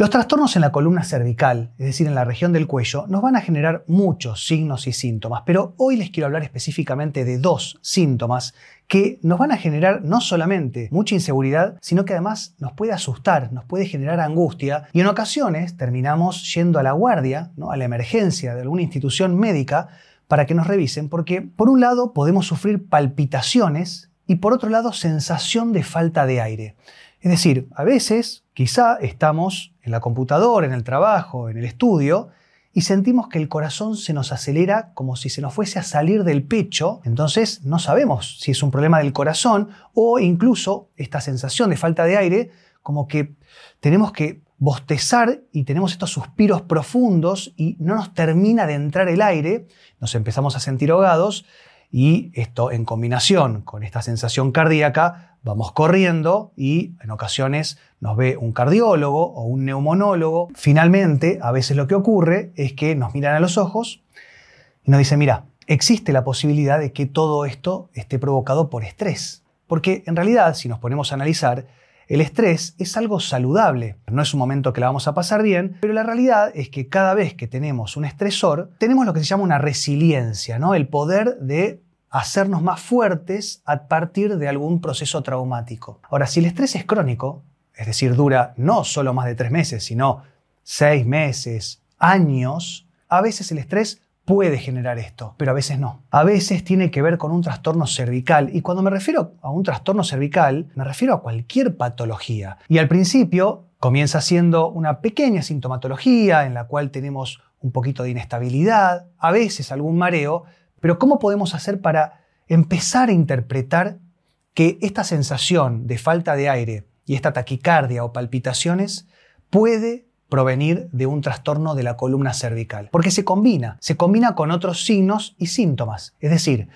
Los trastornos en la columna cervical, es decir, en la región del cuello, nos van a generar muchos signos y síntomas, pero hoy les quiero hablar específicamente de dos síntomas que nos van a generar no solamente mucha inseguridad, sino que además nos puede asustar, nos puede generar angustia y en ocasiones terminamos yendo a la guardia, ¿no? a la emergencia de alguna institución médica para que nos revisen, porque por un lado podemos sufrir palpitaciones y por otro lado sensación de falta de aire. Es decir, a veces quizá estamos en la computadora, en el trabajo, en el estudio, y sentimos que el corazón se nos acelera como si se nos fuese a salir del pecho, entonces no sabemos si es un problema del corazón o incluso esta sensación de falta de aire, como que tenemos que bostezar y tenemos estos suspiros profundos y no nos termina de entrar el aire, nos empezamos a sentir ahogados y esto en combinación con esta sensación cardíaca, vamos corriendo y en ocasiones nos ve un cardiólogo o un neumonólogo. Finalmente, a veces lo que ocurre es que nos miran a los ojos y nos dicen, mira, existe la posibilidad de que todo esto esté provocado por estrés. Porque en realidad, si nos ponemos a analizar, el estrés es algo saludable, no es un momento que la vamos a pasar bien, pero la realidad es que cada vez que tenemos un estresor, tenemos lo que se llama una resiliencia, ¿no? El poder de hacernos más fuertes a partir de algún proceso traumático. Ahora, si el estrés es crónico, es decir, dura no solo más de tres meses, sino seis meses, años, a veces el estrés puede generar esto, pero a veces no. A veces tiene que ver con un trastorno cervical y cuando me refiero a un trastorno cervical, me refiero a cualquier patología. Y al principio comienza siendo una pequeña sintomatología en la cual tenemos un poquito de inestabilidad, a veces algún mareo, pero ¿cómo podemos hacer para empezar a interpretar que esta sensación de falta de aire y esta taquicardia o palpitaciones puede provenir de un trastorno de la columna cervical. Porque se combina, se combina con otros signos y síntomas. Es decir,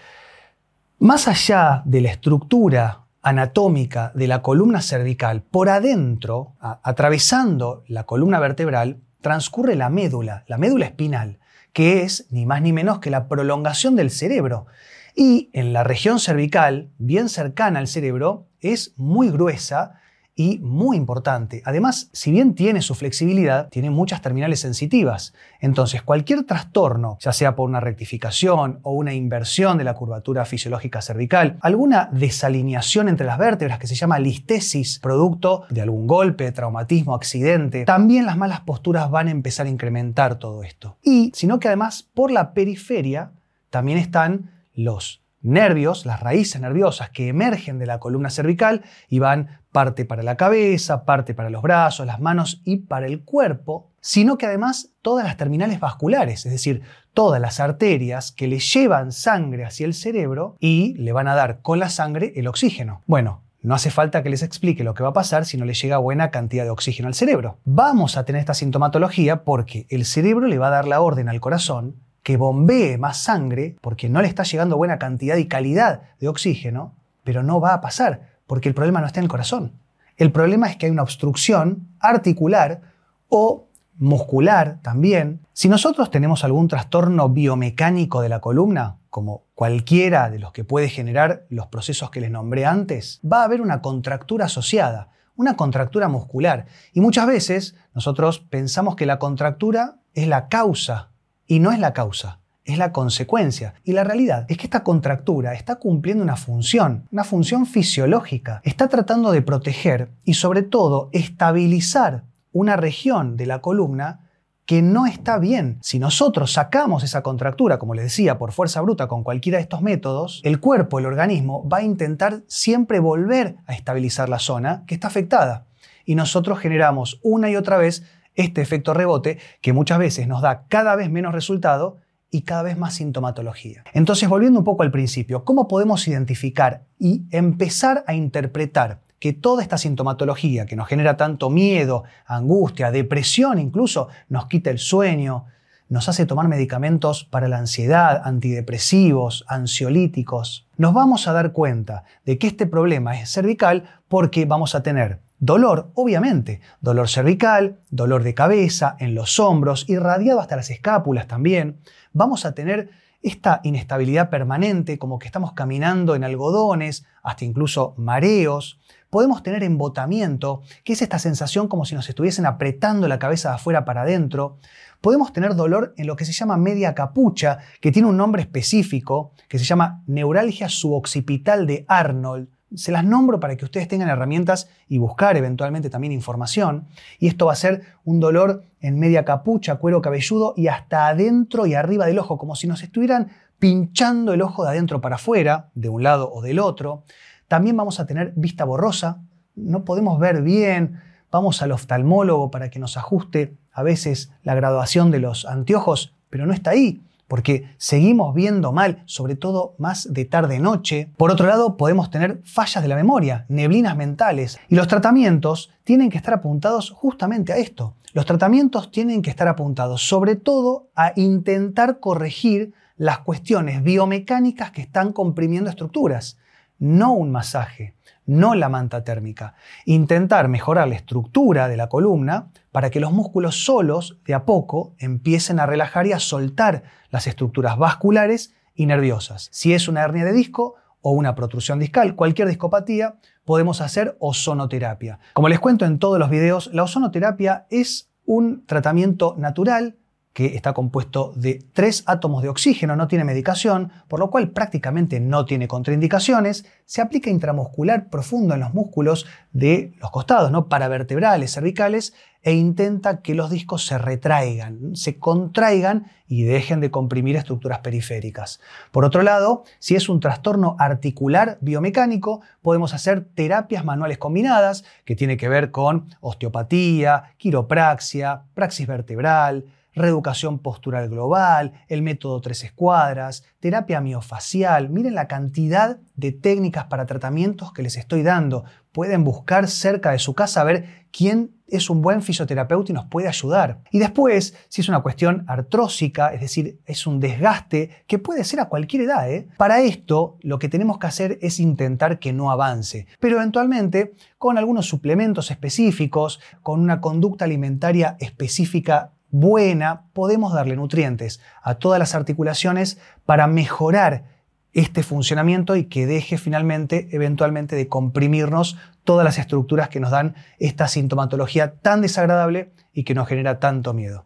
más allá de la estructura anatómica de la columna cervical, por adentro, atravesando la columna vertebral, transcurre la médula, la médula espinal, que es ni más ni menos que la prolongación del cerebro. Y en la región cervical, bien cercana al cerebro, es muy gruesa y muy importante. Además, si bien tiene su flexibilidad, tiene muchas terminales sensitivas. Entonces, cualquier trastorno, ya sea por una rectificación o una inversión de la curvatura fisiológica cervical, alguna desalineación entre las vértebras que se llama listesis, producto de algún golpe, traumatismo, accidente, también las malas posturas van a empezar a incrementar todo esto. Y, sino que además, por la periferia también están los nervios, las raíces nerviosas que emergen de la columna cervical y van parte para la cabeza, parte para los brazos, las manos y para el cuerpo, sino que además todas las terminales vasculares, es decir, todas las arterias que le llevan sangre hacia el cerebro y le van a dar con la sangre el oxígeno. Bueno, no hace falta que les explique lo que va a pasar si no le llega buena cantidad de oxígeno al cerebro. Vamos a tener esta sintomatología porque el cerebro le va a dar la orden al corazón que bombee más sangre porque no le está llegando buena cantidad y calidad de oxígeno, pero no va a pasar porque el problema no está en el corazón. El problema es que hay una obstrucción articular o muscular también. Si nosotros tenemos algún trastorno biomecánico de la columna, como cualquiera de los que puede generar los procesos que les nombré antes, va a haber una contractura asociada, una contractura muscular. Y muchas veces nosotros pensamos que la contractura es la causa y no es la causa, es la consecuencia. Y la realidad es que esta contractura está cumpliendo una función, una función fisiológica. Está tratando de proteger y sobre todo estabilizar una región de la columna que no está bien. Si nosotros sacamos esa contractura, como les decía, por fuerza bruta con cualquiera de estos métodos, el cuerpo, el organismo, va a intentar siempre volver a estabilizar la zona que está afectada. Y nosotros generamos una y otra vez este efecto rebote que muchas veces nos da cada vez menos resultado y cada vez más sintomatología. Entonces, volviendo un poco al principio, ¿cómo podemos identificar y empezar a interpretar que toda esta sintomatología que nos genera tanto miedo, angustia, depresión incluso, nos quita el sueño, nos hace tomar medicamentos para la ansiedad, antidepresivos, ansiolíticos, nos vamos a dar cuenta de que este problema es cervical porque vamos a tener Dolor, obviamente, dolor cervical, dolor de cabeza, en los hombros, irradiado hasta las escápulas también. Vamos a tener esta inestabilidad permanente, como que estamos caminando en algodones, hasta incluso mareos. Podemos tener embotamiento, que es esta sensación como si nos estuviesen apretando la cabeza de afuera para adentro. Podemos tener dolor en lo que se llama media capucha, que tiene un nombre específico, que se llama neuralgia suboccipital de Arnold. Se las nombro para que ustedes tengan herramientas y buscar eventualmente también información. Y esto va a ser un dolor en media capucha, cuero cabelludo y hasta adentro y arriba del ojo, como si nos estuvieran pinchando el ojo de adentro para afuera, de un lado o del otro. También vamos a tener vista borrosa, no podemos ver bien, vamos al oftalmólogo para que nos ajuste a veces la graduación de los anteojos, pero no está ahí porque seguimos viendo mal, sobre todo más de tarde-noche. Por otro lado, podemos tener fallas de la memoria, neblinas mentales, y los tratamientos tienen que estar apuntados justamente a esto. Los tratamientos tienen que estar apuntados sobre todo a intentar corregir las cuestiones biomecánicas que están comprimiendo estructuras, no un masaje, no la manta térmica. Intentar mejorar la estructura de la columna para que los músculos solos, de a poco, empiecen a relajar y a soltar las estructuras vasculares y nerviosas. Si es una hernia de disco o una protrusión discal, cualquier discopatía, podemos hacer ozonoterapia. Como les cuento en todos los videos, la ozonoterapia es un tratamiento natural que está compuesto de tres átomos de oxígeno, no tiene medicación, por lo cual prácticamente no tiene contraindicaciones, se aplica intramuscular profundo en los músculos de los costados, ¿no? paravertebrales, cervicales, e intenta que los discos se retraigan, se contraigan y dejen de comprimir estructuras periféricas. Por otro lado, si es un trastorno articular biomecánico, podemos hacer terapias manuales combinadas, que tiene que ver con osteopatía, quiropraxia, praxis vertebral, reeducación postural global, el método tres escuadras, terapia miofacial. Miren la cantidad de técnicas para tratamientos que les estoy dando. Pueden buscar cerca de su casa a ver quién es un buen fisioterapeuta y nos puede ayudar. Y después, si es una cuestión artrósica, es decir, es un desgaste que puede ser a cualquier edad, ¿eh? para esto lo que tenemos que hacer es intentar que no avance, pero eventualmente con algunos suplementos específicos, con una conducta alimentaria específica buena, podemos darle nutrientes a todas las articulaciones para mejorar este funcionamiento y que deje finalmente, eventualmente, de comprimirnos todas las estructuras que nos dan esta sintomatología tan desagradable y que nos genera tanto miedo.